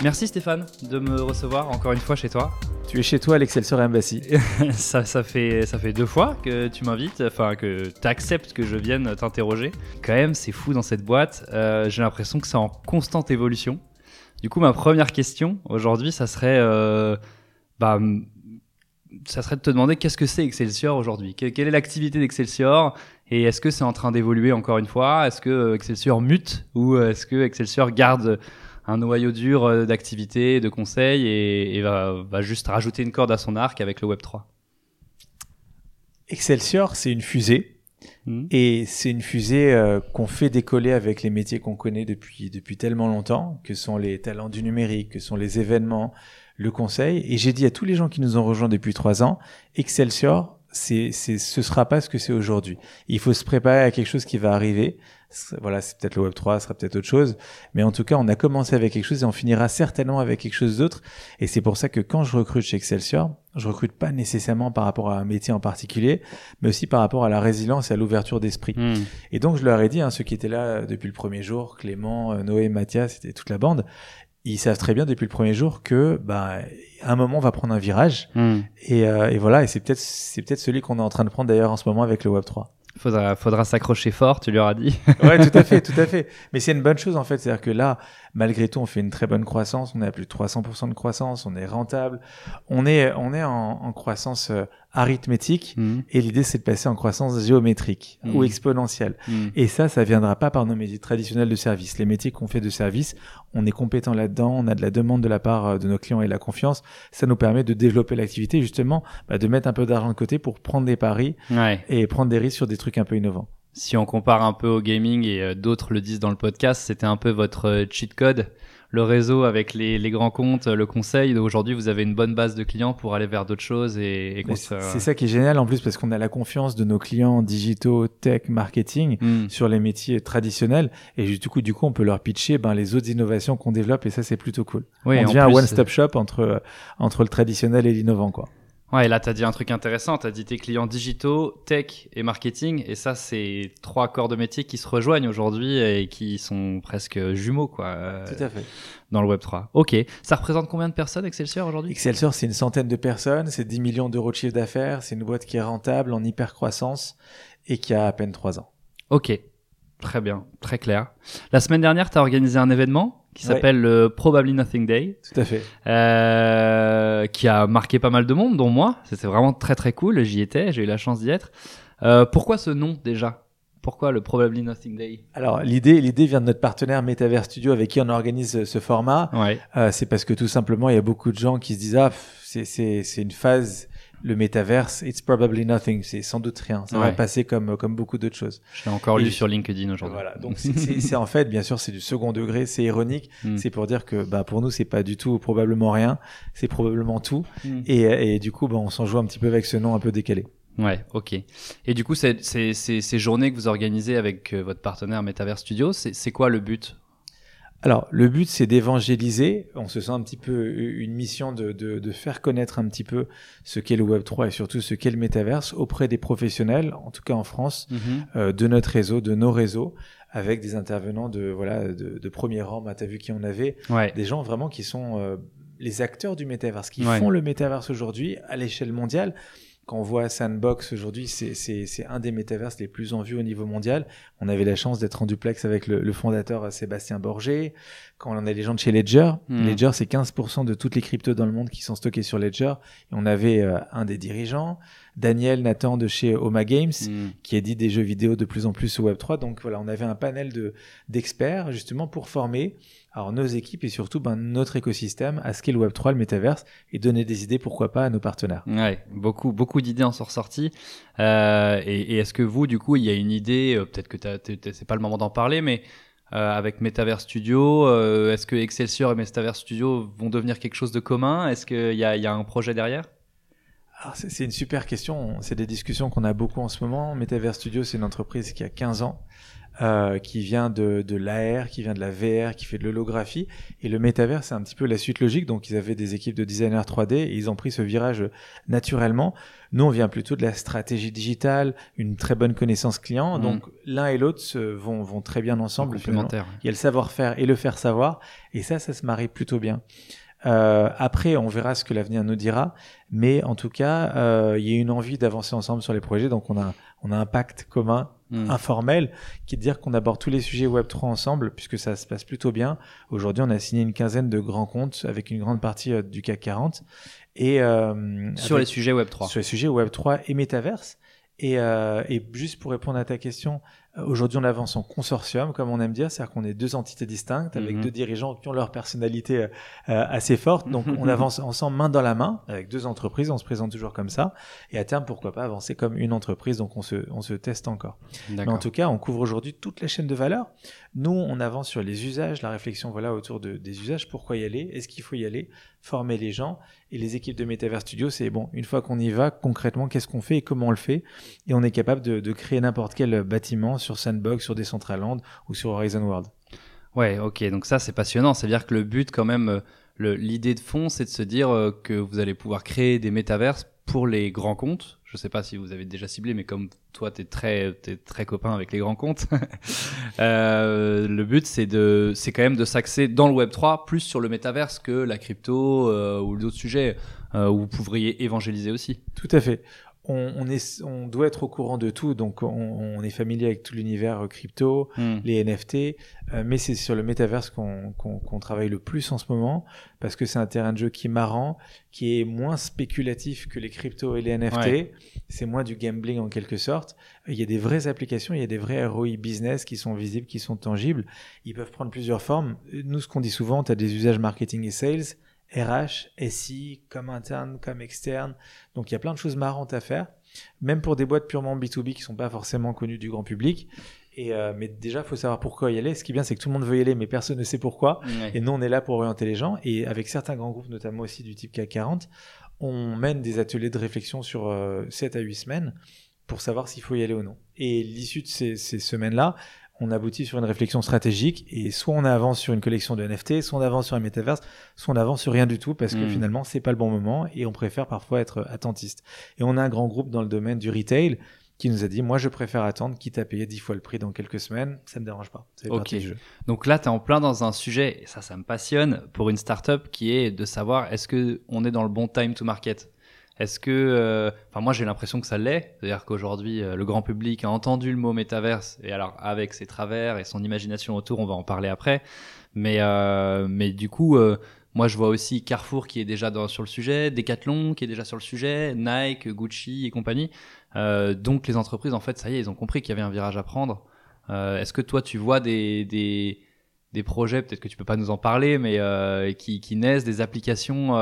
Merci Stéphane de me recevoir encore une fois chez toi. Tu es chez toi à l'Excelsior Embassy. ça, ça, fait, ça fait deux fois que tu m'invites, enfin que tu acceptes que je vienne t'interroger. Quand même, c'est fou dans cette boîte. Euh, j'ai l'impression que c'est en constante évolution. Du coup, ma première question aujourd'hui, ça serait, euh, bah, ça serait de te demander qu'est-ce que c'est Excelsior aujourd'hui? Quelle est l'activité d'Excelsior? Et est-ce que c'est en train d'évoluer encore une fois? Est-ce que euh, Excelsior mute Ou est-ce que Excelsior garde un noyau dur euh, d'activités, de conseils et, va, juste rajouter une corde à son arc avec le Web 3 Excelsior, c'est une fusée. Hmm. Et c'est une fusée euh, qu'on fait décoller avec les métiers qu'on connaît depuis, depuis tellement longtemps, que sont les talents du numérique, que sont les événements, le conseil. Et j'ai dit à tous les gens qui nous ont rejoints depuis trois ans, Excelsior, c'est, c'est, ce sera pas ce que c'est aujourd'hui. Il faut se préparer à quelque chose qui va arriver voilà, c'est peut-être le Web 3, ce sera peut-être autre chose. Mais en tout cas, on a commencé avec quelque chose et on finira certainement avec quelque chose d'autre. Et c'est pour ça que quand je recrute chez Excelsior, je recrute pas nécessairement par rapport à un métier en particulier, mais aussi par rapport à la résilience et à l'ouverture d'esprit. Hmm. Et donc, je leur ai dit, hein, ceux qui étaient là depuis le premier jour, Clément, euh, Noé, Mathias, c'était toute la bande, ils savent très bien depuis le premier jour que, bah, à un moment, on va prendre un virage. Hmm. Et, euh, et, voilà, et c'est peut-être, c'est peut-être celui qu'on est en train de prendre d'ailleurs en ce moment avec le Web 3. Faudra, faudra s'accrocher fort, tu leur as dit. ouais, tout à fait, tout à fait. Mais c'est une bonne chose en fait, c'est-à-dire que là, malgré tout, on fait une très bonne croissance, on est à plus de 300% de croissance, on est rentable, on est, on est en, en croissance euh, arithmétique mhm. et l'idée c'est de passer en croissance géométrique ou mhm. exponentielle. Mhm. Et ça, ça viendra pas par nos métiers traditionnels de service. Les métiers qu'on fait de service, on est compétent là-dedans, on a de la demande de la part euh, de nos clients et la confiance. Ça nous permet de développer l'activité, justement, bah, de mettre un peu d'argent de côté pour prendre des paris et prendre des risques sur des trucs un peu innovants. Si on compare un peu au gaming et euh, d'autres le disent dans le podcast, c'était un peu votre euh, cheat code le réseau avec les, les, grands comptes, le conseil. Aujourd'hui, vous avez une bonne base de clients pour aller vers d'autres choses et, et C'est ça qui est génial en plus parce qu'on a la confiance de nos clients digitaux, tech, marketing hmm. sur les métiers traditionnels et du coup, du coup, on peut leur pitcher ben, les autres innovations qu'on développe et ça, c'est plutôt cool. Oui, on devient un one-stop shop entre entre le traditionnel et l'innovant, quoi. Ouais, et là, tu as dit un truc intéressant. Tu as dit tes clients digitaux, tech et marketing. Et ça, c'est trois corps de métier qui se rejoignent aujourd'hui et qui sont presque jumeaux, quoi. Euh, Tout à fait. Dans le Web3. Ok. Ça représente combien de personnes, Excelsior, aujourd'hui? Excelsior, c'est une centaine de personnes. C'est 10 millions d'euros de chiffre d'affaires. C'est une boîte qui est rentable, en hyper croissance et qui a à peine trois ans. Ok. Très bien. Très clair. La semaine dernière, tu as organisé un événement? Qui s'appelle le Probably Nothing Day. Tout à fait. Euh, qui a marqué pas mal de monde, dont moi. C'était vraiment très très cool. J'y étais, j'ai eu la chance d'y être. Euh, pourquoi ce nom déjà? Pourquoi le Probably Nothing Day? Alors l'idée, l'idée vient de notre partenaire Metaverse Studio avec qui on organise ce format. Ouais. Euh, c'est parce que tout simplement il y a beaucoup de gens qui se disent ah c'est c'est c'est une phase le métaverse, it's probably nothing. C'est sans doute rien. Ça va passer comme, comme beaucoup d'autres choses. Je l'ai encore lu sur LinkedIn aujourd'hui. Voilà. Donc, c'est en fait, bien sûr, c'est du second degré, c'est ironique. Hmm. C'est pour dire que, bah, pour nous, c'est pas du tout probablement rien. C'est probablement tout. Hmm. Et, et, du coup, bah, on s'en joue un petit peu avec ce nom un peu décalé. Ouais, ok. Et du coup, c'est, ces journées que vous organisez avec euh, votre partenaire Metaverse Studio, c'est quoi le but alors, le but, c'est d'évangéliser. On se sent un petit peu une mission de, de, de faire connaître un petit peu ce qu'est le Web 3 et surtout ce qu'est le métaverse auprès des professionnels, en tout cas en France, mhm. euh, de notre réseau, de nos réseaux, avec des intervenants de voilà de, de premier rang. Bah, T'as vu qui on avait Des gens vraiment qui sont euh, les acteurs du métaverse, qui font le métaverse aujourd'hui à l'échelle mondiale. Quand on voit Sandbox aujourd'hui, c'est un des métaverses les plus en vue au niveau mondial. On avait la chance d'être en duplex avec le, le, fondateur euh, Sébastien Borgé. Quand on a les gens de chez Ledger, hmm. Ledger c'est 15% de toutes les cryptos dans le monde qui sont stockées sur Ledger. Et on avait euh, un des dirigeants, Daniel Nathan de chez Oma Games, hmm. qui a dit des jeux vidéo de plus en plus au Web3. Donc voilà, on avait un panel de d'experts justement pour former alors nos équipes et surtout ben, notre écosystème à ce qu'est le Web3, le métaverse et donner des idées pourquoi pas à nos partenaires. Ouais, beaucoup beaucoup d'idées en sont ressorties. Euh, et, et est-ce que vous du coup il y a une idée, euh, peut-être que c'est pas le moment d'en parler, mais euh, avec Metaverse Studio, euh, est-ce que Excelsior et Metaverse Studio vont devenir quelque chose de commun? Est-ce qu'il y a, y a un projet derrière? C'est une super question. C'est des discussions qu'on a beaucoup en ce moment. Metaverse Studio, c'est une entreprise qui a 15 ans. Euh, qui vient de, de l'AR, qui vient de la VR, qui fait de l'holographie. Et le métavers, c'est un petit peu la suite logique. Donc, ils avaient des équipes de designers 3D et ils ont pris ce virage naturellement. Nous, on vient plutôt de la stratégie digitale, une très bonne connaissance client. Mhm. Donc, l'un et l'autre vont, vont très bien ensemble. complémentaire. Il y a le savoir-faire et le faire savoir. Et ça, ça se marie plutôt bien. Euh, après, on verra ce que l'avenir nous dira. Mais en tout cas, euh, il y a une envie d'avancer ensemble sur les projets. Donc, on a, on a un pacte commun Hmm. informel qui est de dire qu'on aborde tous les sujets Web3 ensemble puisque ça se passe plutôt bien. Aujourd'hui, on a signé une quinzaine de grands comptes avec une grande partie euh, du CAC 40 et euh, Sur avec- les sujets Web 3. sur les sujets Web3 et Metaverse. Et, euh, et juste pour répondre à ta question, aujourd'hui on avance en consortium, comme on aime dire, c'est-à-dire qu'on est deux entités distinctes avec Mhm. deux dirigeants qui ont leur personnalité euh, euh, assez forte. Donc on avance ensemble main dans la main avec deux entreprises, on se présente toujours comme ça. Et à terme, pourquoi pas avancer comme une entreprise, donc on se, on se teste encore. Mais en tout cas, on couvre aujourd'hui toute la chaîne de valeur. Nous, on avance sur les usages, la réflexion voilà autour de, des usages. Pourquoi y aller? Est-ce qu'il faut y aller? Former les gens. Et les équipes de Metaverse Studio, c'est bon, une fois qu'on y va, concrètement, qu'est-ce qu'on fait et comment on le fait? Et on est capable de, de créer n'importe quel bâtiment sur Sandbox, sur Decentraland ou sur Horizon World. Ouais, ok, donc ça c'est passionnant. C'est-à-dire que le but, quand même, euh, l'idée de fond, c'est de se dire euh, que vous allez pouvoir créer des métaverses pour les grands comptes. Je sais pas si vous avez déjà ciblé, mais comme toi, t'es très, très copain avec les grands comptes. euh, le but, c'est de, c'est quand même de s'axer dans le Web 3 plus sur le métaverse que la crypto euh, ou d'autres sujets euh, où vous pourriez évangéliser aussi. Tout à fait. On, on est, on doit être au courant de tout, donc on, on est familier avec tout l'univers euh, crypto, Hmm. les NFT, euh, mais c'est sur le métaverse qu'on travaille le plus en ce moment, parce que c'est un terrain de jeu qui est marrant, qui est moins spéculatif que les cryptos et les NFT, Ouais. c'est moins du gambling en quelque sorte. Il y a des vraies applications, il y a des vrais ROI business qui sont visibles, qui sont tangibles, ils peuvent prendre plusieurs formes. Nous, ce qu'on dit souvent, tu as des usages marketing et sales, RH, SI, comme interne, comme externe. Donc il y a plein de choses marrantes à faire, même pour des boîtes purement B2B qui sont pas forcément connues du grand public. Et euh, mais déjà, faut savoir pourquoi y aller. Ce qui est bien, c'est que tout le monde veut y aller, mais personne ne sait pourquoi. Ouais. Et nous, on est là pour orienter les gens. Et avec certains grands groupes, notamment aussi du type CAC 40, on mène des ateliers de réflexion sur euh, 7 à 8 semaines pour savoir s'il faut y aller ou non. Et l'issue de ces, ces semaines-là, on aboutit sur une réflexion stratégique et soit on avance sur une collection de NFT, soit on avance sur un metaverse, soit on avance sur rien du tout parce que Mm. finalement c'est pas le bon moment et on préfère parfois être attentiste. Et on a un grand groupe dans le domaine du retail qui nous a dit moi je préfère attendre quitte à payer 10 fois le prix dans quelques semaines, ça me dérange pas. C'est Ok. du jeu. Donc là, tu es en plein dans un sujet, et ça, ça me passionne, pour une startup qui est de savoir est-ce que on est dans le bon time to market? Est-ce que, euh, enfin moi j'ai l'impression que ça l'est, c'est-à-dire qu'aujourd'hui euh, le grand public a entendu le mot métaverse et alors avec ses travers et son imagination autour, on va en parler après. Mais euh, mais du coup, moi je vois aussi Carrefour qui est déjà dans, sur le sujet, Decathlon qui est déjà sur le sujet, Nike, Gucci et compagnie. Euh, donc les entreprises en fait, ça y est, ils ont compris qu'il y avait un virage à prendre. Euh, Est-ce que toi tu vois des des des projets, peut-être que tu peux pas nous en parler, mais euh, qui, qui naissent des applications.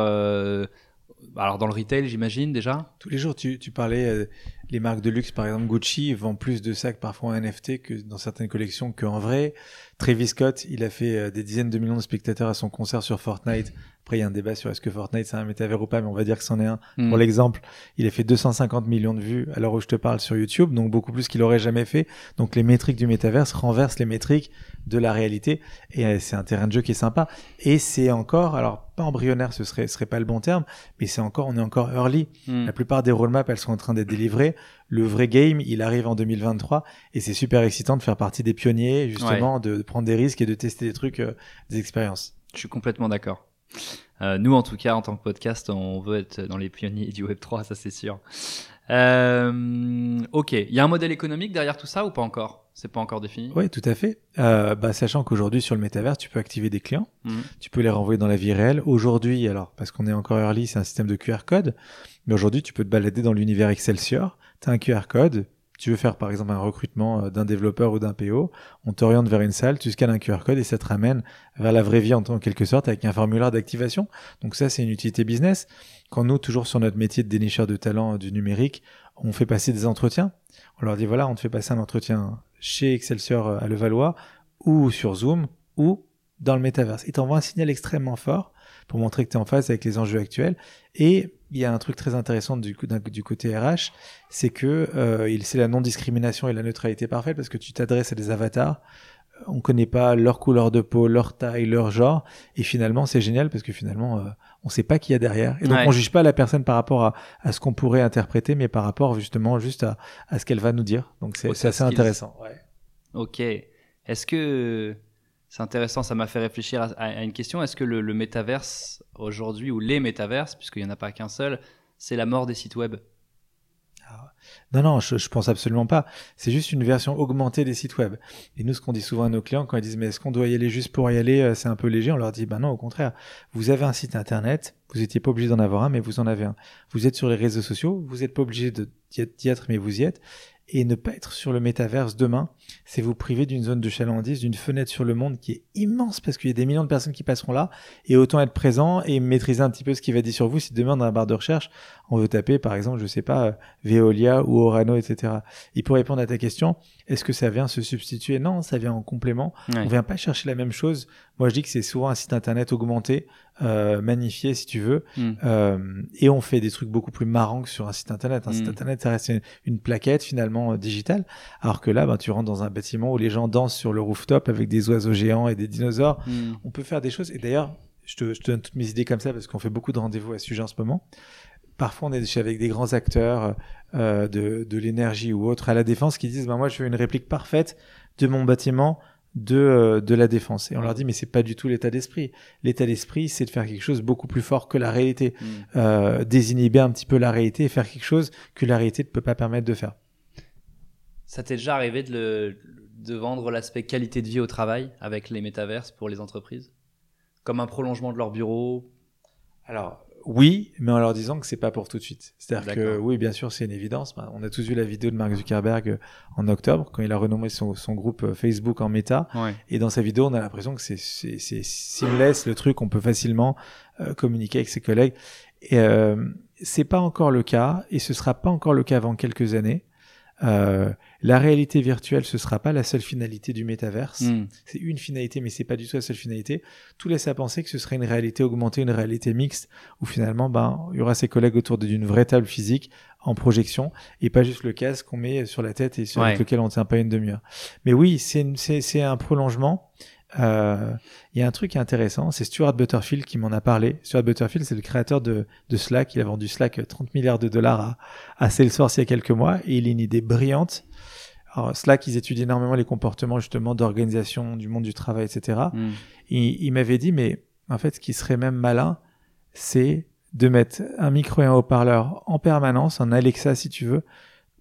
Alors dans le retail, j'imagine déjà. Tous les jours, tu, parlais, euh, les marques de luxe, par exemple Gucci, vendent plus de sacs parfois en NFT que dans certaines collections qu'en vrai. Travis Scott, il a fait euh, des dizaines de millions de spectateurs à son concert sur Fortnite. Après, il y a un débat sur est-ce que Fortnite c'est un métavers ou pas, mais on va dire que c'en est un. Hmm. Pour l'exemple, il a fait 250 millions de vues à l'heure où je te parle sur YouTube, donc beaucoup plus qu'il aurait jamais fait. Donc les métriques du métaverse renversent les métriques de la réalité, et euh, c'est un terrain de jeu qui est sympa. Et c'est encore, alors pas embryonnaire, ce serait, serait pas le bon terme, mais c'est encore, on est encore early. Hmm. La plupart des roadmaps, elles sont en train d'être délivrées. Le vrai game, il arrive en 2023 et c'est super excitant de faire partie des pionniers, justement, de, de prendre des risques et de tester des trucs, euh, des expériences. Je suis complètement d'accord. Euh, nous, en tout cas, en tant que podcast, on veut être dans les pionniers du Web 3, ça c'est sûr. Euh, ok, il y a un modèle économique derrière tout ça ou pas encore? C'est pas encore défini? Oui, tout à fait. Euh, bah, sachant qu'aujourd'hui, sur le métavers, tu peux activer des clients, Mhm. tu peux les renvoyer dans la vie réelle. Aujourd'hui, alors, parce qu'on est encore early, c'est un système de QR code, mais aujourd'hui, tu peux te balader dans l'univers Excelsior, tu as un QR code, tu veux faire par exemple un recrutement euh, d'un développeur ou d'un PO, on t'oriente vers une salle, tu scannes un QR code et ça te ramène vers la vraie vie en, quelque sorte avec un formulaire d'activation. Donc ça, c'est une utilité business. Quand nous, toujours sur notre métier de dénicheur de talent euh, du numérique, on fait passer des entretiens. On leur dit voilà, on te fait passer un entretien chez Excelsior euh, à Levallois ou sur Zoom ou dans le métaverse. Ils t'envoient un signal extrêmement fort pour montrer que tu es en phase avec les enjeux actuels et il y a un truc très intéressant du, du côté RH, c'est que euh, c'est la non-discrimination et la neutralité parfaite parce que tu t'adresses à des avatars on connaît pas leur couleur de peau, leur taille, leur genre, et finalement c'est génial parce que finalement euh, on sait pas qui y a derrière, et donc on juge pas la personne par rapport à, à ce qu'on pourrait interpréter, mais par rapport justement juste à, à ce qu'elle va nous dire. Donc c'est assez intéressant. Ouais. Ok. Est-ce que c'est intéressant Ça m'a fait réfléchir à, une question. Est-ce que le, le métaverse aujourd'hui ou les métaverses, puisqu'il y en a pas qu'un seul, c'est la mort des sites web? Non, non, je, je pense absolument pas. C'est juste une version augmentée des sites web. Et nous, ce qu'on dit souvent à nos clients quand ils disent mais est-ce qu'on doit y aller juste pour y aller, euh, c'est un peu léger, on leur dit ben non, au contraire. Vous avez un site internet, vous n'étiez pas obligé d'en avoir un, mais vous en avez un. Vous êtes sur les réseaux sociaux, vous n'êtes pas obligé d'y être, mais vous y êtes. Et ne pas être sur le métaverse demain, c'est vous priver d'une zone de chalandise, d'une fenêtre sur le monde qui est immense parce qu'il y a des millions de personnes qui passeront là. Et autant être présent et maîtriser un petit peu ce qui va dire sur vous si demain dans la barre de recherche, on veut taper par exemple, je sais pas, euh, Veolia ou Orano, etc. Et pour répondre à ta question, est-ce que ça vient se substituer? Non, ça vient en complément. On On vient pas chercher la même chose. Moi, je dis que c'est souvent un site internet augmenté, euh, magnifié si tu veux, hmm. euh, et on fait des trucs beaucoup plus marrants que sur un site internet. Un site hmm. internet, ça reste une, plaquette finalement euh, digitale, alors que là, ben, tu rentres dans un bâtiment où les gens dansent sur le rooftop avec des oiseaux géants et des dinosaures. Hmm. On peut faire des choses. Et d'ailleurs, je te, je te donne toutes mes idées comme ça parce qu'on fait beaucoup de rendez-vous à ce sujet en ce moment. Parfois, on est avec des grands acteurs euh, de, de l'énergie ou autres à la défense qui disent ben, Moi, je veux une réplique parfaite de mon bâtiment de, euh, de la défense. Et on leur dit, mais c'est pas du tout l'état d'esprit. L'état d'esprit, c'est de faire quelque chose beaucoup plus fort que la réalité. Mm. Euh, désinhiber un petit peu la réalité et faire quelque chose que la réalité ne peut pas permettre de faire. Ça t'est déjà arrivé de, le, de vendre l'aspect qualité de vie au travail avec les métaverses pour les entreprises? Comme un prolongement de leur bureau? Alors, oui, mais en leur disant que c'est pas pour tout de suite. C'est-à-dire que oui, bien sûr, c'est une évidence. Bah, on a tous vu la vidéo de Mark Zuckerberg euh, en octobre quand il a renommé son, groupe euh, Facebook en Meta. Et dans sa vidéo, on a l'impression que c'est seamless, le truc, on peut facilement euh, communiquer avec ses collègues. Et euh, c'est pas encore le cas, et ce sera pas encore le cas avant quelques années. Euh, la réalité virtuelle, ce sera pas la seule finalité du métaverse. Hmm. C'est une finalité, mais c'est pas du tout la seule finalité. Tout laisse à penser que ce serait une réalité augmentée, une réalité mixte, où finalement, ben, il y aura ses collègues autour d'une vraie table physique en projection et pas juste le casque qu'on met sur la tête et sur lequel on tient pas une demi-heure. Mais oui, c'est un prolongement. Euh, il y a un truc intéressant, c'est Stuart Butterfield qui m'en a parlé. Stuart Butterfield, c'est le créateur de, de, Slack. Il a vendu Slack 30 milliards de dollars à, à Salesforce il y a quelques mois et il a une idée brillante. Alors, Slack, ils étudient énormément les comportements justement d'organisation du monde du travail, etc. Mm. Il, il m'avait dit, mais en fait, ce qui serait même malin, c'est de mettre un micro et un haut-parleur en permanence, un Alexa si tu veux,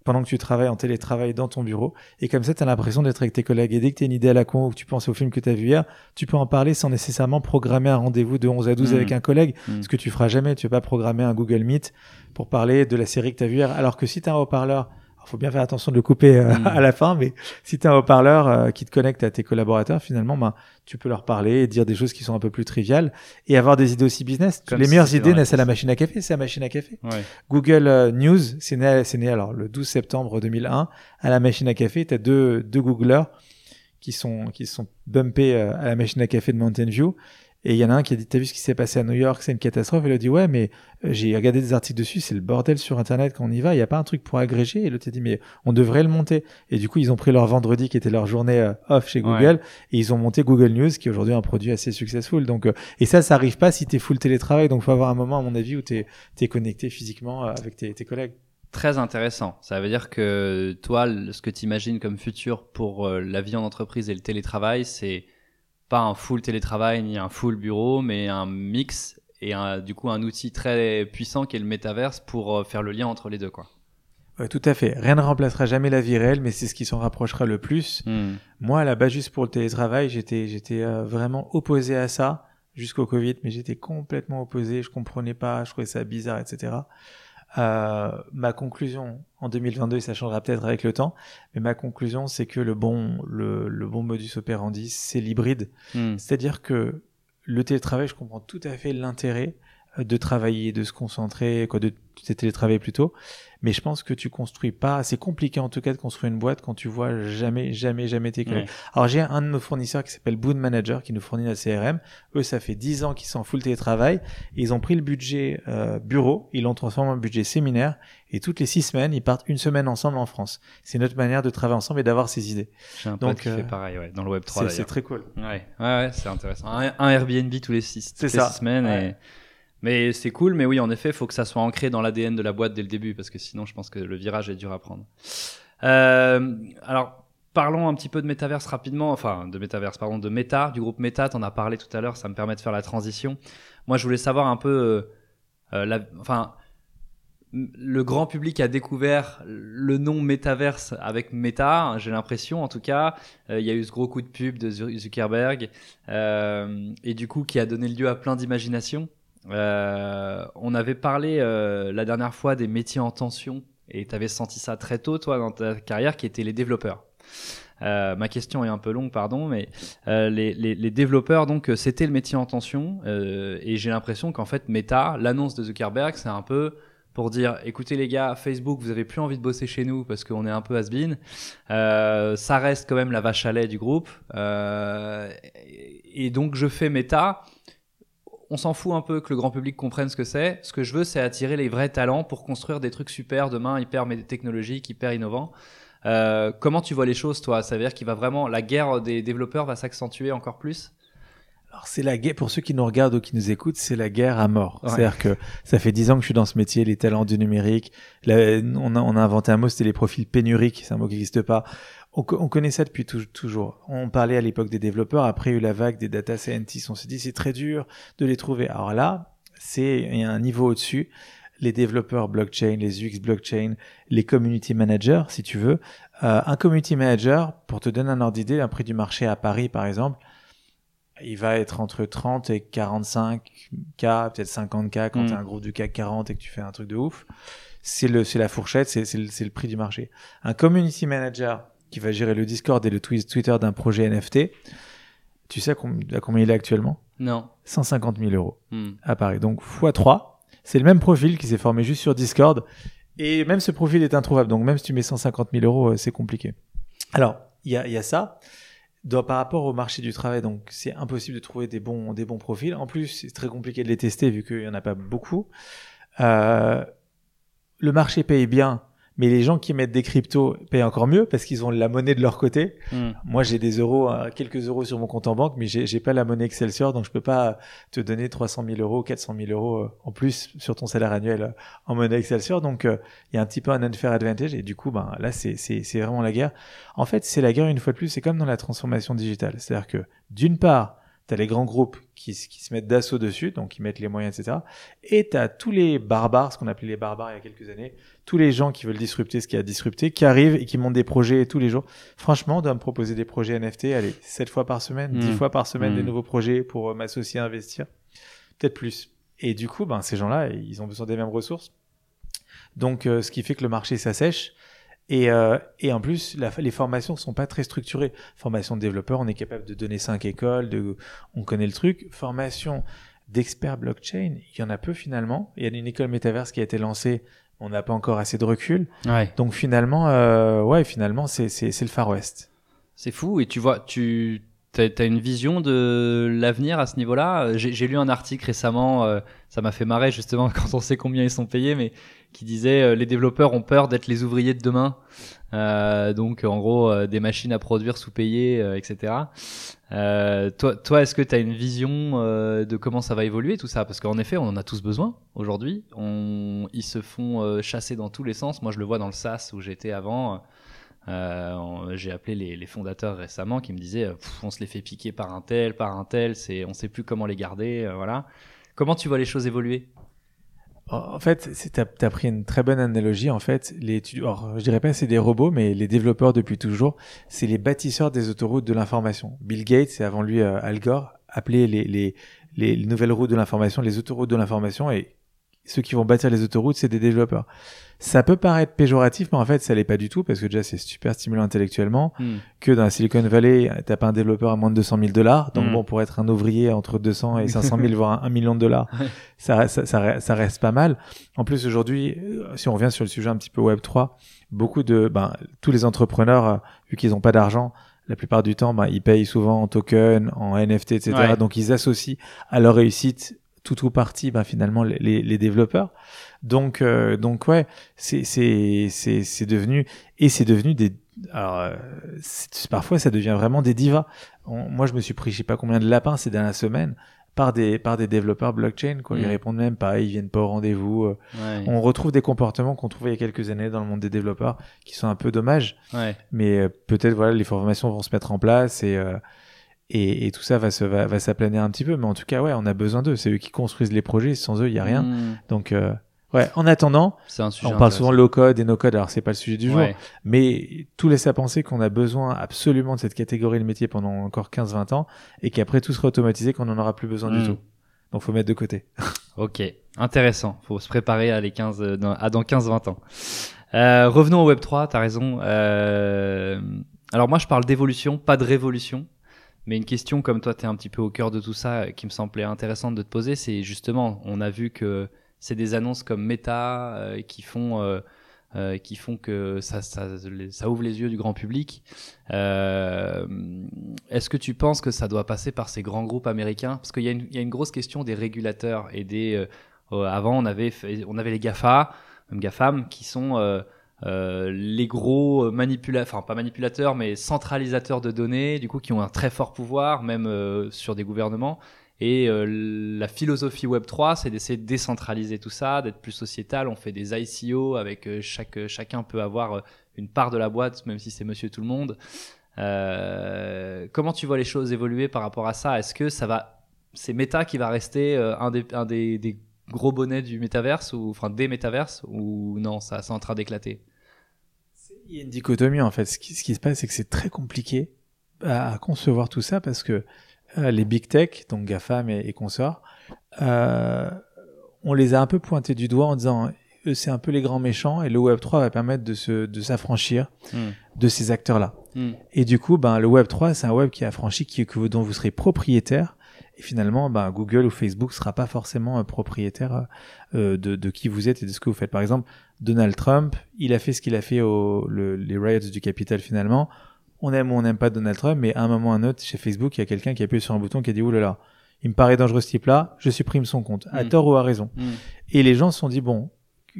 pendant que tu travailles en télétravail dans ton bureau. Et comme ça, tu as l'impression d'être avec tes collègues. Et dès que tu as une idée à la con ou que tu penses au film que tu as vu hier, tu peux en parler sans nécessairement programmer un rendez-vous de 11 à 12 mmh. avec un collègue. Mmh. Ce que tu feras jamais. Tu vas pas programmer un Google Meet pour parler de la série que tu as vue hier. Alors que si tu as un haut-parleur faut bien faire attention de le couper euh, mm. à la fin, mais si tu as un haut-parleur euh, qui te connecte à tes collaborateurs, finalement, ben, tu peux leur parler et dire des choses qui sont un peu plus triviales et avoir des idées aussi business. les meilleures idées naissent à la machine à café, c'est la machine à café. Google euh, News, c'est né, c'est né alors le 12 septembre 2001 à la machine à café. Tu as deux, deux Googlers qui sont qui sont bumpés à la machine à café de Mountain View et il y en a un qui a dit, t'as vu ce qui s'est passé à New York, c'est une catastrophe. Et il a dit, ouais, mais euh, j'ai regardé des articles dessus, c'est le bordel sur Internet quand on y va. Il n'y a pas un truc pour agréger. Et l'autre a dit, mais on devrait le monter. Et du coup, ils ont pris leur vendredi qui était leur journée euh, off chez Google et ils ont monté Google News qui est aujourd'hui un produit assez successful. Donc, euh, et ça, ça arrive pas si t'es full télétravail. Donc, faut avoir un moment, à mon avis, où t'es es connecté physiquement avec tes, tes collègues très intéressant. Ça veut dire que toi, ce que tu imagines comme futur pour la vie en entreprise et le télétravail, c'est pas un full télétravail ni un full bureau, mais un mix et un, du coup un outil très puissant qui est le métaverse pour euh, faire le lien entre les deux, quoi. Ouais, tout à fait. Rien ne remplacera jamais la vie réelle, mais c'est ce qui s'en rapprochera le plus. Hmm. Moi, à la base, juste pour le télétravail, j'étais, j'étais euh, vraiment opposé à ça jusqu'au Covid, mais j'étais complètement opposé. Je comprenais pas, je trouvais ça bizarre, etc. Euh, ma conclusion en 2022, et ça changera peut-être avec le temps, mais ma conclusion, c'est que le bon, le, le, bon modus operandi, c'est l'hybride. Hmm. C'est-à-dire que le télétravail, je comprends tout à fait l'intérêt. De travailler, de se concentrer, quoi, de télétravailler plutôt. Mais je pense que tu construis pas, c'est compliqué en tout cas de construire une boîte quand tu vois jamais, jamais, jamais tes collègues. Alors j'ai un de nos fournisseurs qui s'appelle Boon Manager qui nous fournit la CRM. Eux, ça fait 10 ans qu'ils sont en full télétravail. Ils ont pris le budget euh, bureau, ils l'ont transformé en budget séminaire et toutes les six semaines, ils partent une semaine ensemble en France. C'est notre manière de travailler ensemble et d'avoir ces idées. J'ai un Donc, qui fait euh, pareil, ouais, dans le Web 3 C'est très cool. Ouais, ouais, ouais c'est intéressant. Un, Airbnb tous les six, toutes les six semaines et mais c'est cool, mais oui, en effet, il faut que ça soit ancré dans l'ADN de la boîte dès le début, parce que sinon, je pense que le virage est dur à prendre. Euh, alors, parlons un petit peu de Metaverse rapidement, enfin, de Metaverse, pardon, de Meta, du groupe Meta, en as parlé tout à l'heure, ça me permet de faire la transition. Moi, je voulais savoir un peu, euh, euh la, enfin, le grand public a découvert le nom Metaverse avec Meta, j'ai l'impression en tout cas. Euh, il y a eu ce gros coup de pub de Zuckerberg euh, et du coup qui a donné lieu à plein d'imagination. Euh, on avait parlé euh, la dernière fois des métiers en tension et tu avais senti ça très tôt, toi, dans ta carrière, qui étaient les développeurs. Euh, ma question est un peu longue, pardon, mais les, les, développeurs, donc, c'était le métier en tension. et j'ai l'impression qu'en fait, Meta, l'annonce de Zuckerberg, c'est un peu pour dire écoutez les gars, Facebook, vous avez plus envie de bosser chez nous parce qu'on est un peu has-been. ça reste quand même la vache à lait du groupe. et donc je fais Meta on s'en fout un peu que le grand public comprenne ce que c'est. Ce que je veux, c'est attirer les vrais talents pour construire des trucs super demain, hyper technologiques, hyper innovants. Euh, comment tu vois les choses, toi? Ça veut dire qu'il va vraiment la guerre des développeurs va s'accentuer encore plus? Alors c'est la guerre pour ceux qui nous regardent ou qui nous écoutent, c'est la guerre à mort. C'est-à-dire que ça fait dix ans que je suis dans ce métier, les talents du numérique. on, a, on a inventé un mot, c'était les profils pénuriques, c'est un mot qui n'existe pas on, connaît ça depuis toujours. On parlait à l'époque des développeurs, après il y a eu la vague des data scientists, on s'est dit c'est très dur de les trouver. Alors là, c'est un niveau au-dessus. Les développeurs blockchain, les UX blockchain, les community managers, si tu veux. Euh, un community manager, pour te donner un ordre d'idée, un prix du marché à Paris, par exemple, il va être entre 30 et 45K, peut-être 50K quand mm. tu es un groupe du CAC 40 et que tu fais un truc de ouf. C'est le, c'est la fourchette, c'est, c'est le prix du marché. Un community manager, qui va gérer le Discord et le Twitter d'un projet NFT. Tu sais à combien il est actuellement? Non. 150 000 euros hmm. à Paris. Donc x3. C'est le même profil qui s'est formé juste sur Discord. Et même ce profil est introuvable. Donc même si tu mets 150 000 euros, euh, c'est compliqué. Alors, il y a, y a, ça. par rapport au marché du travail, donc c'est impossible de trouver des bons, des bons profils. En plus, c'est très compliqué de les tester vu qu'il n'y en a pas beaucoup. Euh, le marché paye bien, mais les gens qui mettent des cryptos payent encore mieux parce qu'ils ont la monnaie de leur côté. Hmm. Moi, j'ai des euros, euh, quelques euros sur mon compte en banque, mais j'ai pas la monnaie Excelsior, donc je peux pas te donner 300 000 euros, 400 000 euros euh, en plus sur ton salaire annuel euh, en monnaie Excelsior. Donc, il y a un petit peu un unfair advantage et du coup, ben là, c'est c'est vraiment la guerre. En fait, c'est la guerre une fois de plus. C'est comme dans la transformation digitale, c'est-à-dire que d'une part, T'as les grands groupes qui, qui se mettent d'assaut dessus, donc qui mettent les moyens, etc. Et t'as tous les barbares, ce qu'on appelait les barbares il y a quelques années, tous les gens qui veulent disrupter ce qui a disrupté, qui arrivent et qui montent des projets tous les jours. Franchement, on doit me proposer des projets NFT, allez, 7 fois par semaine, 10 mmh. fois par semaine, des mmh. nouveaux projets pour euh, m'associer à investir. Peut-être plus. Et du coup, ben, ces gens-là, ils ont besoin des mêmes ressources. Donc, euh, ce qui fait que le marché s'assèche. Et, euh, et en plus, la, les formations sont pas très structurées. Formation de développeur, on est capable de donner cinq écoles, de, on connaît le truc. Formation d'experts blockchain, il y en a peu finalement. Il y a une école métaverse qui a été lancée, on n'a pas encore assez de recul. Ouais. Donc finalement, euh, ouais, finalement, c'est c'est le Far West. C'est fou. Et tu vois, tu T'as as une vision de l'avenir à ce niveau-là? J'ai lu un article récemment, euh, ça m'a fait marrer justement quand on sait combien ils sont payés, mais qui disait euh, les développeurs ont peur d'être les ouvriers de demain. Euh, donc en gros euh, des machines à produire sous-payées, etc. toi, toi est-ce que tu as une vision de comment ça va évoluer tout ça? Parce qu'en effet, on en a tous besoin aujourd'hui. On, ils se font chasser dans tous les sens. Moi, je le vois dans le SaaS où j'étais avant. Euh, j'ai appelé les, les, fondateurs récemment qui me disaient on se les fait piquer par un tel, par un tel, c'est on sait plus comment les garder, voilà. Comment tu vois les choses évoluer? En fait, tu as, pris une très bonne analogie. En fait, les, je dirais pas c'est des robots, mais les développeurs depuis toujours, c'est les bâtisseurs des autoroutes de l'information. Bill Gates et avant lui euh, Al Gore appelaient les, les, les, nouvelles routes de l'information les autoroutes de l'information et ceux qui vont bâtir les autoroutes, c'est des développeurs. Ça peut paraître péjoratif, mais en fait, ça l'est pas du tout parce que déjà, c'est super stimulant intellectuellement. Hmm. Que dans la Silicon Valley, t'as pas un développeur à moins de 200 000 dollars. Donc Mm. bon, pour être un ouvrier entre 200 et 500 000, voire un, un million de dollars, ça, ça, ça, re- ça reste pas mal. En plus, aujourd'hui, euh, si on revient sur le sujet un petit peu Web 3, beaucoup de, ben, tous les entrepreneurs, euh, vu qu'ils ont pas d'argent, la plupart du temps, ben, ils payent souvent en token, en NFT, etc. Ouais. Donc ils associent à leur réussite tout ou partie, ben, finalement, les, les, développeurs. Donc, euh, donc ouais, c'est c'est c'est c'est devenu et c'est devenu des alors euh, parfois ça devient vraiment des divas. On- moi, je me suis pris je sais pas combien de lapins ces dernières semaines par des par des développeurs blockchain quoi. Ils Mm. répondent même pas, ils viennent pas au rendez-vous. euh. Ouais. On retrouve des comportements qu'on trouvait il y a quelques années dans le monde des développeurs qui sont un peu dommages, Ouais. mais euh, peut-être voilà les formations vont se mettre en place et euh, et, et tout ça va se va, va s'aplanir un petit peu. Mais en tout cas, ouais, on a besoin d'eux. C'est eux qui construisent les projets. Sans eux, il y a rien. Hmm. Donc euh, ouais. En attendant, un sujet. on parle souvent low code et no code. Alors c'est pas le sujet du jour, Ouais. mais tout laisse à penser qu'on a besoin absolument de cette catégorie de métier pendant encore 15-20 ans et qu'après tout sera automatisé qu'on n'en aura plus besoin du Mm. tout. Donc faut mettre de côté. Ok, intéressant. Faut se préparer à, les 15, euh, dans, à dans 15-20 ans. Euh, revenons au Web3, t'as raison. Euh, alors moi, je parle d'évolution, pas de révolution. Mais une question, comme toi, t'es un petit peu au cœur de tout ça, euh, qui me semblait intéressante de te poser, c'est justement, on a vu que c'est des annonces comme Meta euh, qui font... euh, euh, qui font que ça, ça, ça ouvre les yeux du grand public. Euh, Est-ce que tu penses que ça doit passer par ces grands groupes américains? Parce qu'il y, y a une grosse question des régulateurs et des. euh, euh, avant, on avait, on avait les GAFA, même GAFAM, qui sont euh, euh, les gros manipulateurs, enfin pas manipulateurs, mais centralisateurs de données, du coup, qui ont un très fort pouvoir, même euh, sur des gouvernements. Et euh, la philosophie Web3, c'est d'essayer de décentraliser tout ça, d'être plus sociétal. On fait des ICO avec euh, chaque, chacun peut avoir euh, une part de la boîte, même si c'est monsieur tout le monde. Euh, comment tu vois les choses évoluer par rapport à ça? Est-ce que ça va, c'est Meta qui va rester euh, un, des, un des, des gros bonnets du métaverse ou enfin des métaverses ou non ça c'est en train d'éclater? Il y a une dichotomie en fait. Ce qui, ce qui se passe, c'est que c'est très compliqué à, à concevoir tout ça parce que euh, les big tech, donc GAFAM et, et consorts, euh, on les a un peu pointés du doigt en disant eux c'est un peu les grands méchants et le Web 3 va permettre de se de s'affranchir de ces acteurs là. Hmm. Et du coup, ben le Web 3 c'est un web qui est affranchi, qui dont vous serez propriétaire. Et finalement, ben, Google ou Facebook sera pas forcément euh, propriétaire euh, de, de qui vous êtes et de ce que vous faites. Par exemple, Donald Trump, il a fait ce qu'il a fait au le, les riots du Capitole finalement. On aime ou on n'aime pas Donald Trump, mais à un moment ou à un autre, chez Facebook, il y a quelqu'un qui a appuyé sur un bouton qui a dit oulala, il me paraît dangereux ce type-là, je supprime son compte, à Mm. tort ou à raison. Hmm. Et les gens se sont dit bon,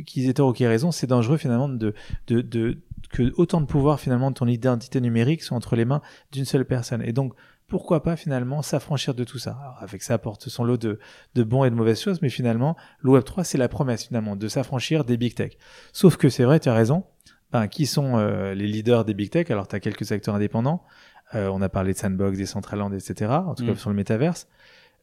qu'ils aient tort ou qu'ils aient raison, c'est dangereux finalement de, de, de que autant de pouvoir finalement de ton identité numérique soit entre les mains d'une seule personne. Et donc pourquoi pas finalement s'affranchir de tout ça Alors, Avec ça apporte son lot de, de bons et de mauvaises choses, mais finalement le Web 3 c'est la promesse finalement de s'affranchir des big tech. Sauf que c'est vrai, tu as raison. Ben, qui sont euh, les leaders des big tech? Alors tu as quelques acteurs indépendants. Euh, on a parlé de Sandbox, des Centraland, etc. En tout Mm. cas sur le métaverse.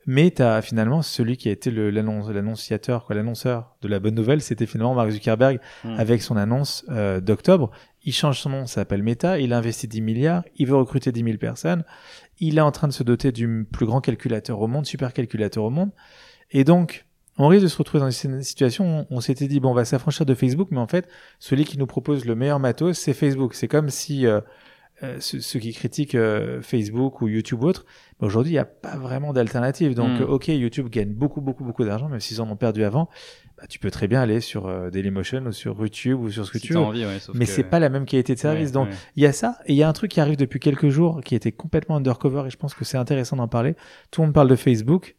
Mais tu as finalement celui qui a été l'annonciateur, quoi, l'annonceur de la bonne nouvelle, c'était finalement Mark Zuckerberg Mm. avec son annonce euh, d'octobre. Il change son nom, ça s'appelle Meta, il a investi 10 milliards, il veut recruter 10 000 personnes, il est en train de se doter du plus grand calculateur au monde, supercalculateur au monde. Et donc, on risque de se retrouver dans une situation où on s'était dit, bon, on va s'affranchir de Facebook, mais en fait, celui qui nous propose le meilleur matos, c'est Facebook. C'est comme si euh, euh, ceux, qui critiquent euh, Facebook ou YouTube ou autre, bah, aujourd'hui, il n'y a pas vraiment d'alternative. Donc, Mm. euh, ok, YouTube gagne beaucoup, beaucoup, beaucoup d'argent, même s'ils en ont perdu avant. Bah, tu peux très bien aller sur euh, Dailymotion ou sur YouTube ou sur ce que Si tu veux. envie, ouais, sauf Mais que- c'est pas la même qualité de service. Ouais, Donc, ouais. il y a ça, et il y a un truc qui arrive depuis quelques jours qui était complètement undercover, et je pense que c'est intéressant d'en parler. Tout le monde parle de Facebook,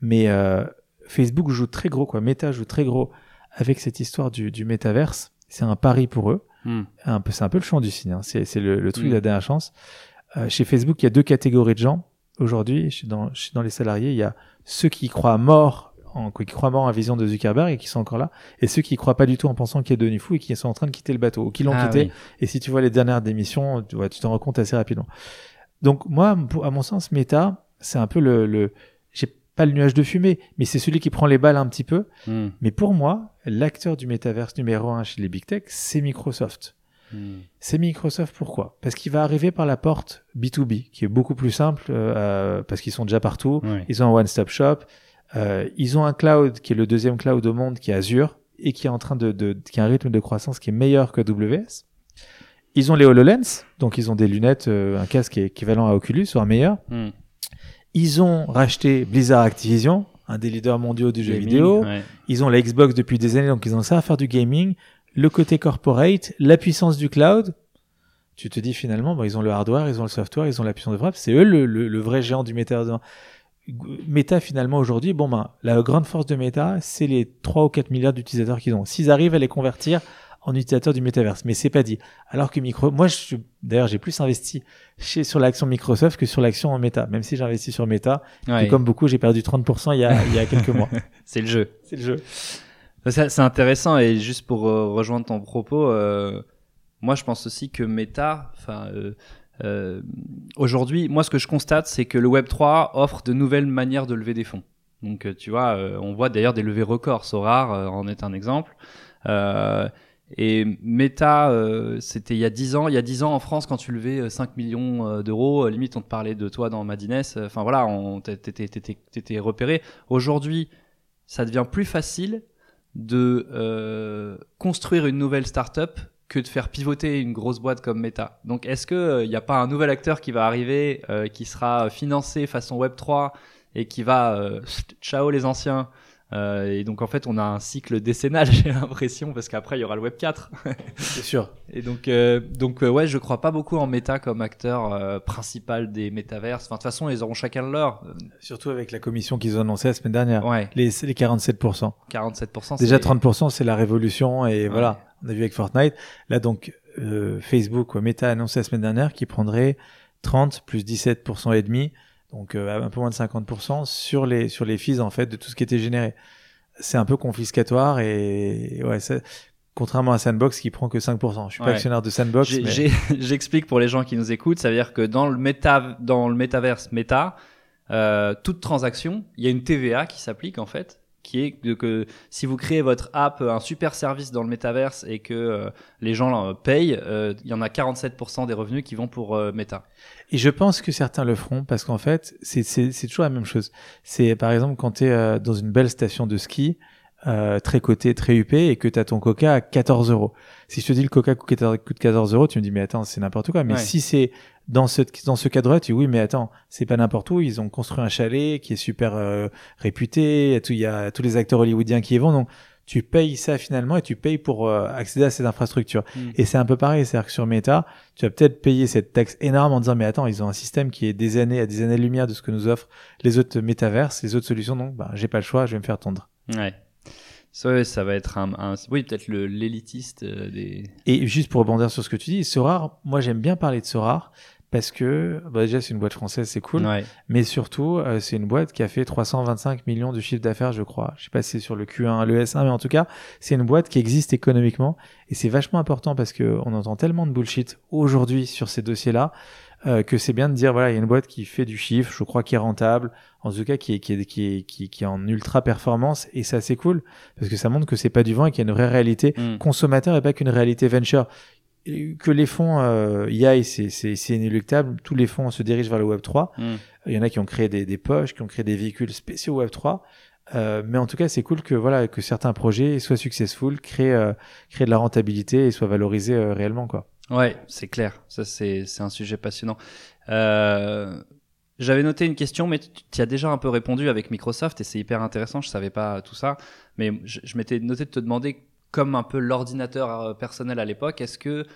mais euh, Facebook joue très gros, quoi. Meta joue très gros avec cette histoire du, du métaverse. C'est un pari pour eux. Hmm. Un peu, c'est un peu le champ du signe. hein. C'est, c'est le, le truc Mm. de la dernière chance. Euh, chez Facebook, il y a deux catégories de gens. Aujourd'hui, chez- dans, chez- dans les salariés, il y a ceux qui croient mort en, qui croient mort en vision de Zuckerberg et qui sont encore là, et ceux qui croient pas du tout en pensant qu'il est devenu fou et qui sont en train de quitter le bateau, ou qui l'ont Ah quitté, oui. et si tu vois les dernières démissions, tu vois, tu t'en rends compte assez rapidement. Donc moi, à mon sens, Meta, c'est un peu le, le j'ai pas le nuage de fumée, mais c'est celui qui prend les balles un petit peu. Hmm. Mais pour moi, l'acteur du métaverse numéro un chez les big tech, c'est Microsoft. Hmm. C'est Microsoft pourquoi? Parce qu'il va arriver par la porte B2B, qui est beaucoup plus simple, euh, parce qu'ils sont déjà partout. Ils ont un one-stop shop. Euh, ils ont un cloud qui est le deuxième cloud au monde, qui est Azure, et qui est en train de, de qui a un rythme de croissance qui est meilleur que AWS. Ils ont les HoloLens, donc ils ont des lunettes, euh, un casque qui est équivalent à Oculus, soit meilleur. Hmm. Ils ont racheté Blizzard Activision, un des leaders mondiaux du jeu vidéo. ouais. Ils ont la Xbox depuis des années, donc ils ont ça à faire du gaming, le côté corporate, la puissance du cloud. Tu te dis finalement, bon, ils ont le hardware, ils ont le software, ils ont la puissance de frappe. C'est eux le, le, le vrai géant du méta. Meta finalement aujourd'hui, bon ben, la grande force de Meta, c'est les 3 ou 4 milliards d'utilisateurs qu'ils ont. S'ils arrivent à les convertir en utilisateurs du métaverse, mais c'est pas dit. Alors que Micro, moi, je, d'ailleurs, j'ai plus investi chez, sur l'action Microsoft que sur l'action en Meta, même si j'ai investi sur Meta. Ouais. Et comme beaucoup, j'ai perdu 30% il y a, il y a quelques mois. C'est le jeu. C'est le jeu. C'est intéressant et juste pour euh, rejoindre ton propos, euh, moi je pense aussi que Meta, enfin euh, euh, aujourd'hui, moi ce que je constate, c'est que le Web 3 offre de nouvelles manières de lever des fonds. Donc euh, tu vois, euh, on voit d'ailleurs des levées records. Sorar euh, en est un exemple. Euh, et Meta, euh, c'était il y a 10 ans. Il y a 10 ans en France, quand tu levais euh, 5 millions d'euros, limite on te parlait de toi dans Madines. Enfin voilà, on t'étais repéré. Aujourd'hui, ça devient plus facile de construire une nouvelle startup que de faire pivoter une grosse boîte comme Meta. Donc est-ce que il n'y a pas un nouvel acteur qui va arriver, euh, qui sera financé façon Web 3 et qui va euh, ciao les anciens Euh, et donc en fait on a un cycle décennal j'ai l'impression parce qu'après il y aura le Web 4 C'est sûr. et donc euh, donc euh, ouais je crois pas beaucoup en Meta comme acteur euh, principal des métaverses enfin de toute façon ils auront chacun le leur Surtout avec la commission qu'ils ont annoncée la semaine dernière. ouais Les, les 47%. 47% Déjà c'est- 30%, c'est la révolution et Ouais. voilà. On a vu avec Fortnite. Là, donc, euh, Facebook, ou Meta a annoncé la semaine dernière qu'il prendrait 30 plus 17% et demi, donc euh, un peu moins de 50% sur les, sur les fees, en fait, de tout ce qui était généré. C'est un peu confiscatoire et, ouais, ça, contrairement à Sandbox qui prend que 5%. Je suis pas Ouais. actionnaire de Sandbox, mais J'explique pour les gens qui nous écoutent, ça veut dire que dans le méta, dans le métaverse méta, euh, toute transaction, il y a une TVA qui s'applique en fait, qui est de que si vous créez votre app, un super service dans le métaverse et que euh, les gens euh, payent, euh, il y en a 47% des revenus qui vont pour Meta. Et je pense que certains le feront parce qu'en fait, c'est toujours la même chose. C'est par exemple quand tu es dans une belle station de ski, euh, très cotée, très huppée, et que tu as ton coca à 14 euros. Si je te dis le coca coûte 14 coûte 14 euros, tu me dis mais attends, c'est n'importe quoi. Mais Ouais. si c'est dans ce, dans ce cadre-là, tu dis oui, mais attends, c'est pas n'importe où. Ils ont construit un chalet qui est super euh, réputé. Il y a tous les acteurs hollywoodiens qui y vont. Donc tu payes ça finalement et tu payes pour euh, accéder à cette infrastructure. Mm. Et c'est un peu pareil, c'est-à-dire que sur Meta, tu vas peut-être payer cette taxe énorme en disant mais attends, ils ont un système qui est des années à des années-lumière de ce que nous offrent les autres métaverses, les autres solutions, donc bah, j'ai pas le choix, je vais me faire tondre. Ouais. Ça, ça va être un, un- oui peut-être le l'élitiste euh, des. Et juste pour rebondir sur ce que tu dis, Sorar, moi j'aime bien parler de Sorar parce que bah, déjà c'est une boîte française, c'est cool, Ouais. mais surtout euh, c'est une boîte qui a fait 325 millions de chiffre d'affaires, je crois. Je sais pas si c'est sur le Q1, le S1, mais en tout cas c'est une boîte qui existe économiquement et c'est vachement important parce que on entend tellement de bullshit aujourd'hui sur ces dossiers-là euh, que c'est bien de dire voilà il y a une boîte qui fait du chiffre, je crois qui est rentable, en tout cas qui est qui est qui est, qui, qui est en ultra performance et ça c'est cool parce que ça montre que c'est pas du vent et qu'il y a une vraie réalité Mm. consommateur et pas qu'une réalité venture. Que les fonds euh, y aillent, c'est inéluctable. Tous les fonds se dirigent vers le Web 3. Mm. Il y en a qui ont créé des, des poches, qui ont créé des véhicules spéciaux Web 3. Euh, mais en tout cas, c'est cool que voilà que certains projets soient successful, créent euh, créent de la rentabilité et soient valorisés euh, réellement quoi. Ouais, c'est clair. Ça, c'est, un sujet passionnant. Euh, j'avais noté une question, mais tu as déjà un peu répondu avec Microsoft et c'est hyper intéressant. Je savais pas tout ça, mais je, je m'étais noté de te demander, comme un peu l'ordinateur euh, personnel à l'époque, est-ce que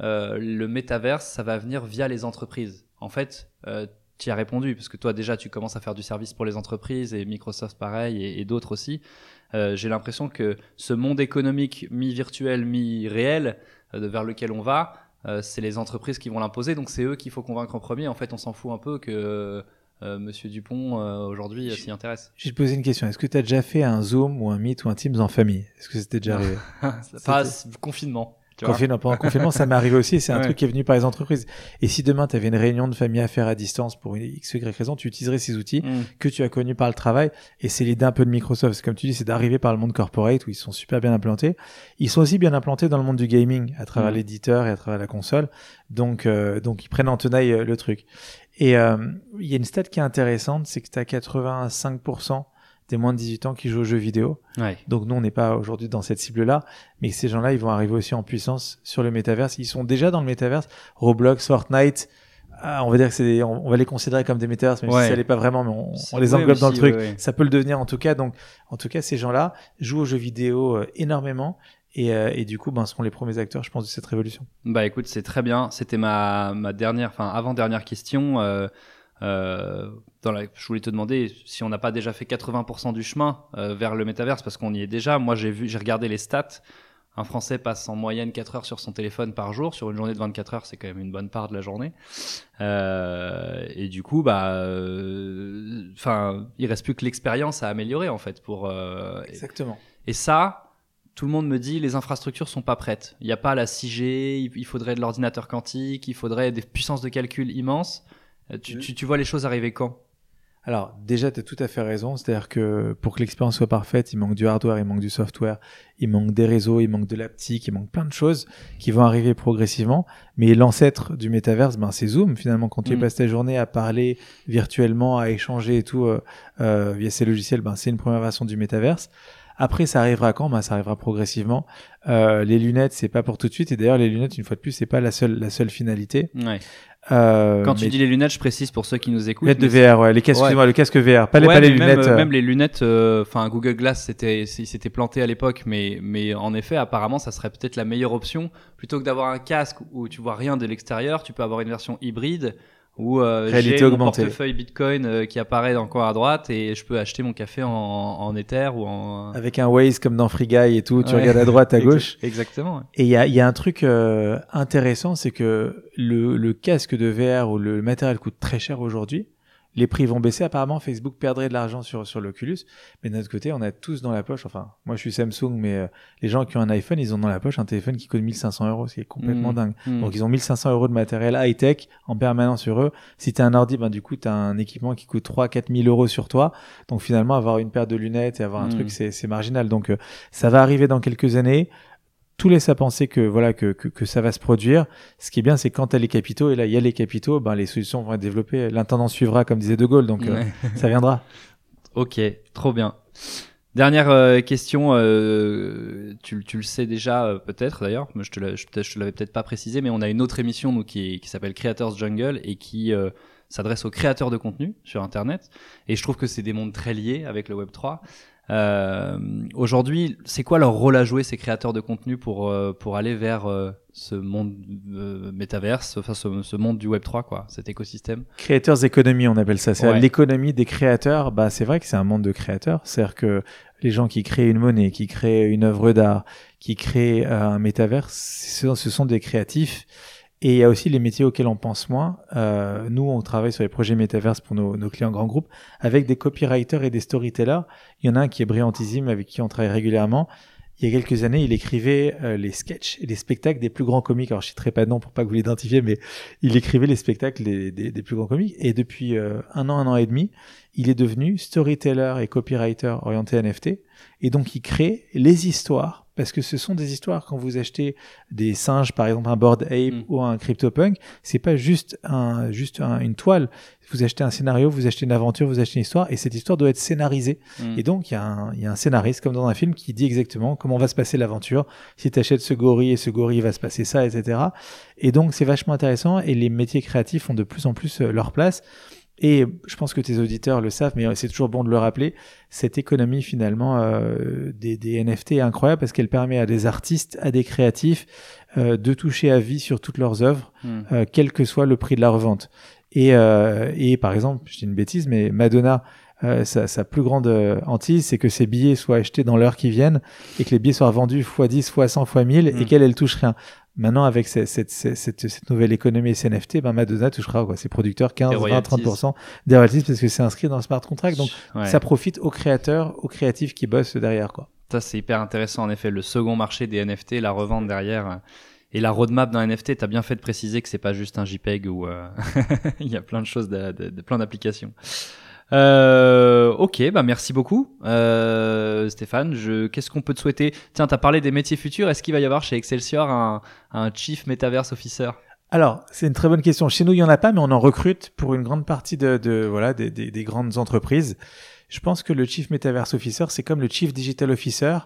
euh, le métaverse, ça va venir via les entreprises? En fait, euh, tu as répondu, parce que toi déjà, tu commences à faire du service pour les entreprises et Microsoft pareil et, et d'autres aussi. Euh, J'ai l'impression que ce monde économique mi-virtuel, mi-réel, euh, vers lequel on va, euh, c'est les entreprises qui vont l'imposer, donc c'est eux qu'il faut convaincre en premier. En fait, on s'en fout un peu que euh, Monsieur Dupont euh, aujourd'hui euh, s'y intéresse. Je vais te poser une question. Est-ce que tu as déjà fait un Zoom ou un Meet ou un Teams en famille? Est-ce que c'était déjà arrivé? Passe confinement. Confinement, pendant le confinement, ça m'est arrivé aussi. C'est un Ouais. truc qui est venu par les entreprises. Et si demain, tu avais une réunion de famille à faire à distance pour une X, Y raison, tu utiliserais ces outils Mm. que tu as connus par le travail. Et c'est l'idée un peu de Microsoft. C'est Comme tu dis, c'est d'arriver par le monde corporate où ils sont super bien implantés. Ils sont aussi bien implantés dans le monde du gaming à travers Mm. l'éditeur et à travers la console. Donc, euh, donc ils prennent en tenaille euh, le truc. Et euh, il y a une stat qui est intéressante, c'est que tu as 85% des moins de 18 ans qui jouent aux jeux vidéo. Ouais. Donc nous, on n'est pas aujourd'hui dans cette cible-là, mais ces gens-là, ils vont arriver aussi en puissance sur le métaverse. Ils sont déjà dans le métaverse. Roblox, Fortnite, ah, on va dire que c'est, on, on va les considérer comme des métaverses, même Ouais. si ça l'est pas vraiment, mais on, les englobe dans le truc. ouais. Ça peut le devenir en tout cas. Donc, en tout cas, ces gens-là jouent aux jeux vidéo euh, énormément. Et, euh, et du coup, ben, seront les premiers acteurs, je pense, de cette révolution. Bah écoute, c'est très bien. C'était ma, ma dernière, enfin avant dernière question. Euh, euh, dans la, je voulais te demander si on n'a pas déjà fait 80% du chemin euh, vers le métaverse parce qu'on y est déjà. Moi, j'ai vu, j'ai regardé les stats. Un Français passe en moyenne 4 heures sur son téléphone par jour. Sur une journée de 24 heures, c'est quand même une bonne part de la journée. Euh, et du coup, bah, euh, enfin, il reste plus que l'expérience à améliorer en fait pour. euh, Exactement. et ça, tout le monde me dit les infrastructures sont pas prêtes. Il n'y a pas la 6G, il il faudrait de l'ordinateur quantique, il faudrait des puissances de calcul immenses. Euh, Tu, Oui. tu, tu vois les choses arriver quand? Alors, déjà, tu as tout à fait raison. C'est-à-dire que pour que l'expérience soit parfaite, il manque du hardware, il manque du software, il manque des réseaux, il manque de l'aptique, il manque plein de choses qui vont arriver progressivement. Mais l'ancêtre du métaverse, ben, c'est Zoom. Finalement, quand tu Mm. passes ta journée à parler virtuellement, à échanger et tout euh, euh, via ces logiciels, ben, c'est une première version du métaverse. Après, ça arrivera quand? Ben, Ça arrivera progressivement. Euh, les lunettes, c'est pas pour tout de suite. Et d'ailleurs, les lunettes, une fois de plus, c'est pas la seule, la seule finalité. ouais. Euh, Quand tu mais- dis les lunettes, je précise pour ceux qui nous écoutent. lunettes de VR, ouais, les casques, Ouais. le casque VR, pas les, Ouais, pas les lunettes. Même, euh, même les lunettes, euh, enfin Google Glass, c'était, il s'était planté à l'époque, mais, mais en effet, apparemment, ça serait peut-être la meilleure option. Plutôt que d'avoir un casque où tu vois rien de l'extérieur, tu peux avoir une version hybride où euh, Réalité j'ai mon portefeuille Bitcoin euh, qui apparaît dans le coin à droite et je peux acheter mon café en, en Ether ou en. avec un Waze comme dans Free Guy et tout, tu Ouais. regardes à droite, à gauche. Exactement. ouais. Et il y a, y a un truc euh, intéressant, c'est que le, le casque de VR ou le matériel coûte très cher aujourd'hui. Les prix vont baisser. Apparemment, Facebook perdrait de l'argent sur, sur l'Oculus. Mais de notre côté, on a tous dans la poche, enfin, moi je suis Samsung, mais euh, les gens qui ont un iPhone, ils ont dans la poche un téléphone qui coûte 1500 euros, ce qui est complètement Mm. dingue. Mm. Donc ils ont 1500 euros de matériel high-tech en permanence sur eux. Si tu as un ordi, ben, du coup, tu as un équipement qui coûte 3 4 000 euros sur toi. Donc finalement, avoir une paire de lunettes et avoir un Mm. truc, c'est c'est marginal. Donc euh, ça va arriver dans quelques années. Tout laisse à penser que voilà que, que, que ça va se produire. Ce qui est bien, c'est quand tu as les capitaux, et là il y a les capitaux, ben, les solutions vont être développées. L'intendant suivra, comme disait De Gaulle, donc euh, ça viendra. Ok, trop bien. Dernière euh, question, euh, tu, tu le sais déjà euh, peut-être d'ailleurs, je te, je, te l'avais peut-être pas précisé, mais on a une autre émission nous, qui, qui s'appelle Creators Jungle et qui euh, s'adresse aux créateurs de contenu sur Internet. Et je trouve que c'est des mondes très liés avec le Web 3. Euh, Aujourd'hui, c'est quoi leur rôle à jouer ces créateurs de contenu pour euh, pour aller vers euh, ce monde métaverse, enfin ce, ce monde du Web 3 quoi, cet écosystème? Creators Economy, on appelle ça. C'est Ouais. l'économie des créateurs. Bah, c'est vrai que c'est un monde de créateurs. C'est-à-dire que les gens qui créent une monnaie, qui créent une œuvre d'art, qui créent un métaverse, ce sont des créatifs. Et il y a aussi les métiers auxquels on pense moins. Euh, nous, on travaille sur les projets métaverse pour nos, nos clients grands groupes avec des copywriters et des storytellers. Il y en a un qui est brillantissime avec qui on travaille régulièrement. Il y a quelques années, il écrivait euh, les sketchs et les spectacles des plus grands comiques. Alors, je citerai pas de nom pour pas que vous l'identifiez, mais il écrivait les spectacles des, des, des plus grands comiques. Et depuis euh, un an, un an et demi, il est devenu storyteller et copywriter orienté NFT. Et donc, il crée les histoires, parce que ce sont des histoires. Quand vous achetez des singes, par exemple un Bored Ape Mm. ou un CryptoPunk, c'est pas juste un, juste un- une toile. Vous achetez un scénario, vous achetez une aventure, vous achetez une histoire, et cette histoire doit être scénarisée. Mm. Et donc, il y, a un- il y a un scénariste, comme dans un film, qui dit exactement comment va se passer l'aventure. Si tu achètes ce gorille et ce gorille, il va se passer ça, etc. Et donc, c'est vachement intéressant. Et les métiers créatifs ont de plus en plus euh, leur place. Et je pense que tes auditeurs le savent, mais c'est toujours bon de le rappeler. Cette économie, finalement, euh, des, des NFT est incroyable parce qu'elle permet à des artistes, à des créatifs, euh, de toucher à vie sur toutes leurs œuvres Mm. euh, quel que soit le prix de la revente. Et, et par exemple, je dis une bêtise, mais Madonna, euh, sa, sa plus grande euh, hantise, c'est que ses billets soient achetés dans l'heure qui viennent et que les billets soient vendus x 10, x 100, x 1000 Mm. et qu'elle, elle touche rien. Maintenant, avec cette, cette, cette, cette- nouvelle économie SNFT, ben Madonna touchera quoi, ses producteurs 15, Des 20, royalties. 30% des royalties parce que c'est inscrit dans le smart contract. Donc, Ouais. ça profite aux créateurs, aux créatifs qui bossent derrière. Quoi. Ça, c'est hyper intéressant, en effet. Le second marché des NFT, la revente derrière. euh, Et la roadmap d'un NFT, t'as bien fait de préciser que c'est pas juste un JPEG ou euh, il y a plein de choses, de, de- de- plein d'applications. Euh, ok, bah merci beaucoup, euh, Stéphane. Je, qu'est-ce qu'on peut te souhaiter? Tiens, t'as parlé des métiers futurs. Est-ce qu'il va y avoir chez Excelsior un, un Chief Metaverse Officer? Alors, c'est une très bonne question. Chez nous, il y en a pas, mais on en recrute pour une grande partie de, de voilà des, des, des grandes entreprises. Je pense que le Chief Metaverse Officer, c'est comme le Chief Digital Officer.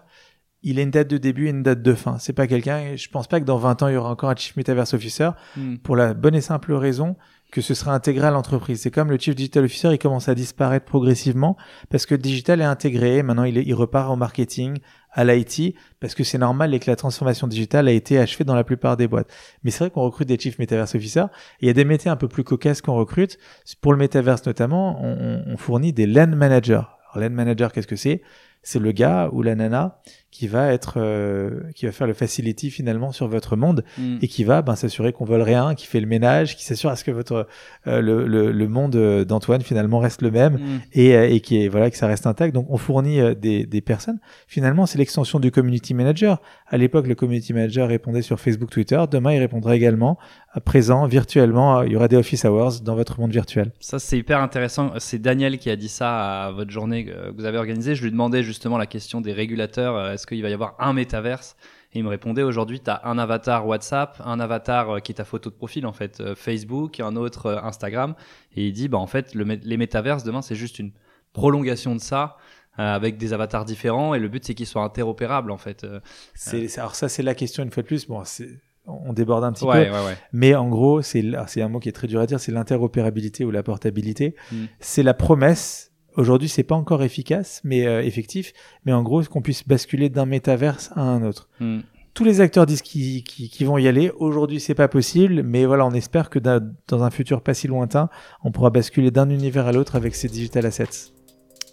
Il a une date de début et une date de fin. C'est pas quelqu'un, je pense pas que dans 20 ans, il y aura encore un Chief Metaverse Officer Hmm. pour la bonne et simple raison que ce sera intégré à l'entreprise. C'est comme le Chief Digital Officer, il commence à disparaître progressivement parce que digital est intégré. Maintenant, il, repart au marketing, à l'IT, parce que c'est normal et que la transformation digitale a été achevée dans la plupart des boîtes. Mais c'est vrai qu'on recrute des Chief Metaverse Officer. Il y a des métiers un peu plus cocasses qu'on recrute. Pour le Metaverse notamment, on- on fournit des land managers. Alors, land manager, qu'est-ce que c'est? C'est le gars ou la nana qui va être, euh, qui va faire le facility finalement sur votre monde Hmm. et qui va ben, s'assurer qu'on vole rien, qui fait le ménage, qui s'assure à ce que votre euh, le, le, le monde euh, d'Antoine finalement reste le même Hmm. et, euh, et qui est voilà que ça reste intact. Donc on fournit euh, des, des personnes. Finalement, c'est l'extension du community manager. À l'époque, le community manager répondait sur Facebook, Twitter. Demain, il répondra également à présent virtuellement. Il y aura des office hours dans votre monde virtuel. Ça, c'est hyper intéressant. C'est Daniel qui a dit ça à votre journée que vous avez organisée. Je lui demandais justement la question des régulateurs. Est-ce qu'il va y avoir un métaverse Et il me répondait aujourd'hui, tu as un avatar WhatsApp, un avatar euh, qui est ta photo de profil, en fait, euh, Facebook, un autre euh, Instagram. Et il dit, bah, en fait, le, les métaverses, demain, c'est juste une prolongation de ça. avec des avatars différents et le but c'est qu'ils soient interopérables en fait. C'est alors ça, c'est la question une fois de plus. Bon, c'est on déborde un petit ouais, peu. ouais, ouais. Mais en gros, c'est un mot qui est très dur à dire, c'est l'interopérabilité ou la portabilité. Mm. C'est la promesse. Aujourd'hui, c'est pas encore efficace, mais euh, effectif. Mais en gros, qu'on puisse basculer d'un métaverse à un autre. Hmm. Tous les acteurs disent qu'ils vont y aller. Aujourd'hui, c'est pas possible, mais voilà, on espère que dans, dans un futur pas si lointain, on pourra basculer d'un univers à l'autre avec ces digital assets.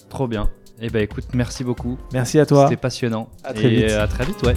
Trop bien. Eh ben écoute, merci beaucoup. Merci à toi. C'était passionnant. À très et vite. à très vite, ouais.